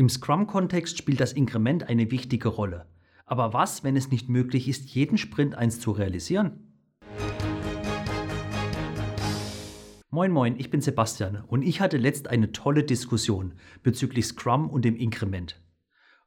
Im Scrum-Kontext spielt das Inkrement eine wichtige Rolle. Aber was, wenn es nicht möglich ist, jeden Sprint eins zu realisieren? Moin Moin, ich bin Sebastian und ich hatte letzt eine tolle Diskussion bezüglich Scrum und dem Inkrement.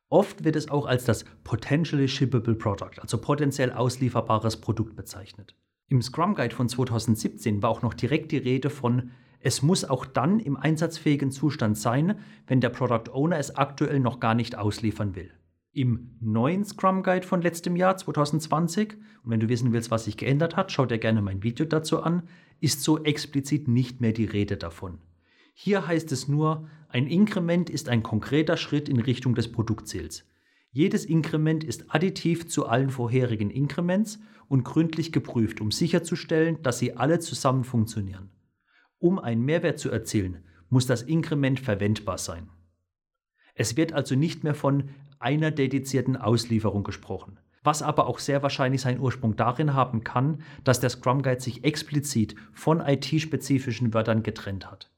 Oft wird es auch als das Potentially Shippable Product, also potenziell auslieferbares Produkt bezeichnet. Im Scrum Guide von 2017 war auch noch direkt die Rede von es muss auch dann im einsatzfähigen Zustand sein, wenn der Product Owner es aktuell noch gar nicht ausliefern will. Im neuen Scrum Guide von letztem Jahr 2020, und wenn du wissen willst, was sich geändert hat, schau dir gerne mein Video dazu an, ist so explizit nicht mehr die Rede davon. Hier heißt es nur, ein Inkrement ist ein konkreter Schritt in Richtung des Produktziels. Jedes Inkrement ist additiv zu allen vorherigen Inkrements und gründlich geprüft, um sicherzustellen, dass sie alle zusammen funktionieren. Um einen Mehrwert zu erzielen, muss das Inkrement verwendbar sein. Es wird also nicht mehr von einer dedizierten Auslieferung gesprochen, was aber auch sehr wahrscheinlich seinen Ursprung darin haben kann, dass der Scrum Guide sich explizit von IT-spezifischen Wörtern getrennt hat.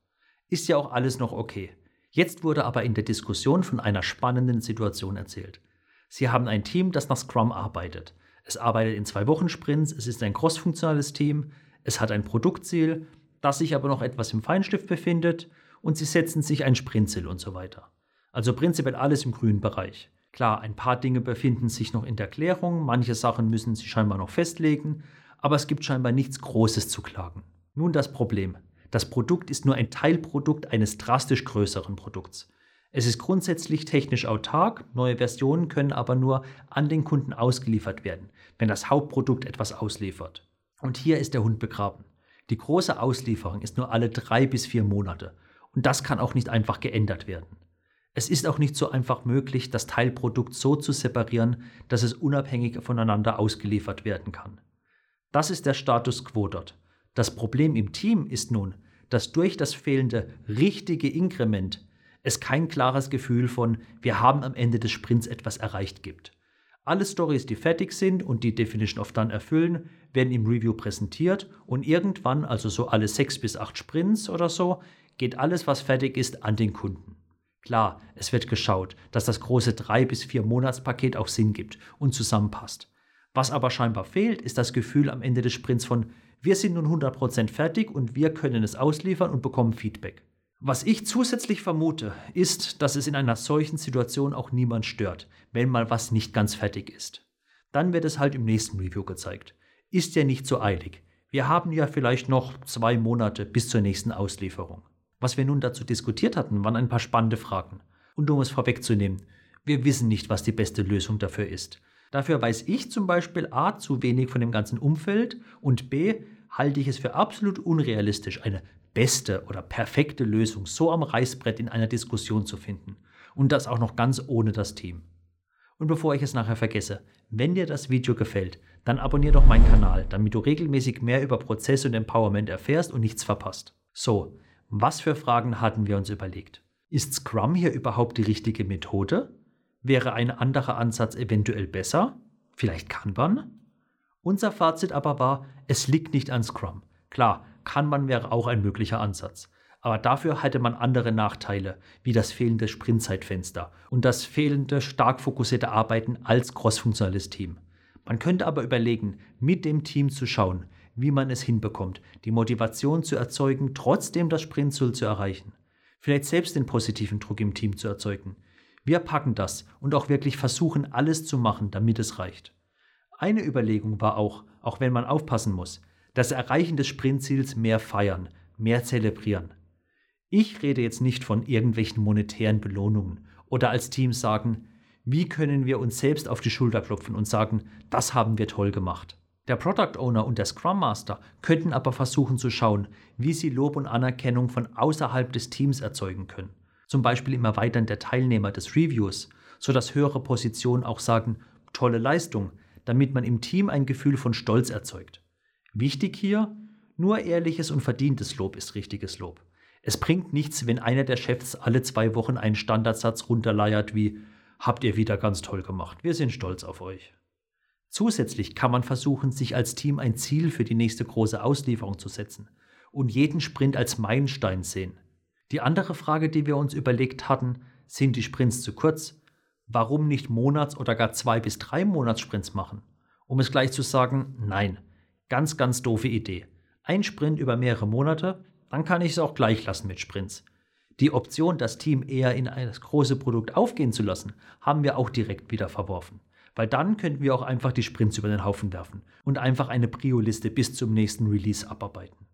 Ist ja auch alles noch okay. Jetzt wurde aber in der Diskussion von einer spannenden Situation erzählt. Sie haben ein Team, das nach Scrum arbeitet. Es arbeitet in zwei Wochen Sprints, es ist ein crossfunktionales Team, es hat ein Produktziel, das sich aber noch etwas im Feinstift befindet und sie setzen sich ein Sprintziel und so weiter. Also prinzipiell alles im grünen Bereich. Klar, ein paar Dinge befinden sich noch in der Klärung, manche Sachen müssen sie scheinbar noch festlegen, aber es gibt scheinbar nichts Großes zu klagen. Nun das Problem. Das Produkt ist nur ein Teilprodukt eines drastisch größeren Produkts. Es ist grundsätzlich technisch autark, neue Versionen können aber nur an den Kunden ausgeliefert werden, wenn das Hauptprodukt etwas ausliefert. Und hier ist der Hund begraben. Die große Auslieferung ist nur alle drei bis vier Monate und das kann auch nicht einfach geändert werden. Es ist auch nicht so einfach möglich, das Teilprodukt so zu separieren, dass es unabhängig voneinander ausgeliefert werden kann. Das ist der Status quo dort. Das Problem im Team ist nun, dass durch das fehlende richtige Inkrement es kein klares Gefühl von wir haben am Ende des Sprints etwas erreicht gibt. Alle Stories, die fertig sind und die Definition of Done erfüllen, werden im Review präsentiert und irgendwann, also so alle sechs bis acht Sprints oder so, geht alles, was fertig ist, an den Kunden. Klar, es wird geschaut, dass das große drei bis vier Monatspaket auch Sinn gibt und zusammenpasst. Was aber scheinbar fehlt, ist das Gefühl am Ende des Sprints von wir sind nun 100% fertig und wir können es ausliefern und bekommen Feedback. Was ich zusätzlich vermute, ist, dass es in einer solchen Situation auch niemand stört, wenn mal was nicht ganz fertig ist. Dann wird es halt im nächsten Review gezeigt. Ist ja nicht so eilig. Wir haben ja vielleicht noch zwei Monate bis zur nächsten Auslieferung. Was wir nun dazu diskutiert hatten, waren ein paar spannende Fragen. Und um es vorwegzunehmen, wir wissen nicht, was die beste Lösung dafür ist. Dafür weiß ich zum Beispiel A zu wenig von dem ganzen Umfeld und B halte ich es für absolut unrealistisch, eine beste oder perfekte Lösung so am Reißbrett in einer Diskussion zu finden. Und das auch noch ganz ohne das Team. Und bevor ich es nachher vergesse, wenn dir das Video gefällt, dann abonniere doch meinen Kanal, damit du regelmäßig mehr über Prozess und Empowerment erfährst und nichts verpasst. So, was für Fragen hatten wir uns überlegt? Ist Scrum hier überhaupt die richtige Methode? Wäre ein anderer Ansatz eventuell besser? Vielleicht Kanban? Unser Fazit aber war, es liegt nicht an Scrum. Klar, Kanban wäre auch ein möglicher Ansatz. Aber dafür hätte man andere Nachteile, wie das fehlende Sprintzeitfenster und das fehlende stark fokussierte Arbeiten als crossfunktionales Team. Man könnte aber überlegen, mit dem Team zu schauen, wie man es hinbekommt, die Motivation zu erzeugen, trotzdem das Sprintziel zu erreichen. Vielleicht selbst den positiven Druck im Team zu erzeugen. Wir packen das und auch wirklich versuchen, alles zu machen, damit es reicht. Eine Überlegung war auch, auch wenn man aufpassen muss, das Erreichen des Sprintziels mehr feiern, mehr zelebrieren. Ich rede jetzt nicht von irgendwelchen monetären Belohnungen oder als Team sagen, wie können wir uns selbst auf die Schulter klopfen und sagen, das haben wir toll gemacht. Der Product Owner und der Scrum Master könnten aber versuchen zu schauen, wie sie Lob und Anerkennung von außerhalb des Teams erzeugen können. Zum Beispiel im Erweitern der Teilnehmer des Reviews, sodass höhere Positionen auch sagen, tolle Leistung, damit man im Team ein Gefühl von Stolz erzeugt. Wichtig hier, nur ehrliches und verdientes Lob ist richtiges Lob. Es bringt nichts, wenn einer der Chefs alle zwei Wochen einen Standardsatz runterleiert wie Habt ihr wieder ganz toll gemacht, wir sind stolz auf euch. Zusätzlich kann man versuchen, sich als Team ein Ziel für die nächste große Auslieferung zu setzen und jeden Sprint als Meilenstein sehen. Die andere Frage, die wir uns überlegt hatten, sind die Sprints zu kurz? Warum nicht Monats- oder gar zwei bis drei Monatssprints machen? Um es gleich zu sagen, nein. Ganz, ganz doofe Idee. Ein Sprint über mehrere Monate, dann kann ich es auch gleich lassen mit Sprints. Die Option, das Team eher in ein große Produkt aufgehen zu lassen, haben wir auch direkt wieder verworfen. Weil dann könnten wir auch einfach die Sprints über den Haufen werfen und einfach eine Prio-Liste bis zum nächsten Release abarbeiten.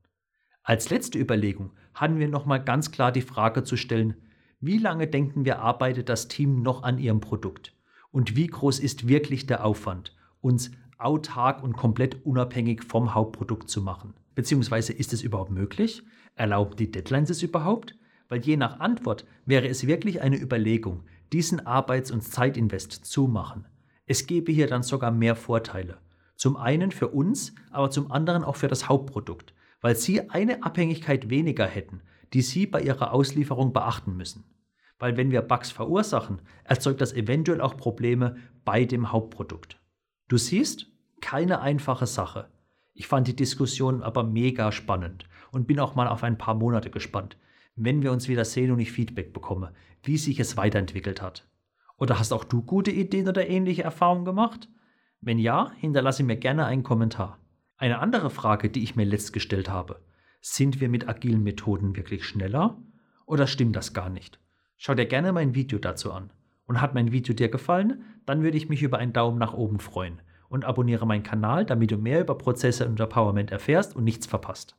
Als letzte Überlegung hatten wir nochmal ganz klar die Frage zu stellen, wie lange denken wir arbeitet das Team noch an ihrem Produkt? Und wie groß ist wirklich der Aufwand, uns autark und komplett unabhängig vom Hauptprodukt zu machen? Beziehungsweise ist es überhaupt möglich? Erlauben die Deadlines es überhaupt? Weil je nach Antwort wäre es wirklich eine Überlegung, diesen Arbeits- und Zeitinvest zu machen. Es gäbe hier dann sogar mehr Vorteile. Zum einen für uns, aber zum anderen auch für das Hauptprodukt, weil Sie eine Abhängigkeit weniger hätten, die Sie bei Ihrer Auslieferung beachten müssen. Weil wenn wir Bugs verursachen, erzeugt das eventuell auch Probleme bei dem Hauptprodukt. Du siehst, keine einfache Sache. Ich fand die Diskussion aber mega spannend und bin auch mal auf ein paar Monate gespannt, wenn wir uns wieder sehen und ich Feedback bekomme, wie sich es weiterentwickelt hat. Oder hast auch du gute Ideen oder ähnliche Erfahrungen gemacht? Wenn ja, hinterlasse mir gerne einen Kommentar. Eine andere Frage, die ich mir letzt gestellt habe. Sind wir mit agilen Methoden wirklich schneller? Oder stimmt das gar nicht? Schau dir gerne mein Video dazu an. Und hat mein Video dir gefallen? Dann würde ich mich über einen Daumen nach oben freuen. Und abonniere meinen Kanal, damit du mehr über Prozesse und Empowerment erfährst und nichts verpasst.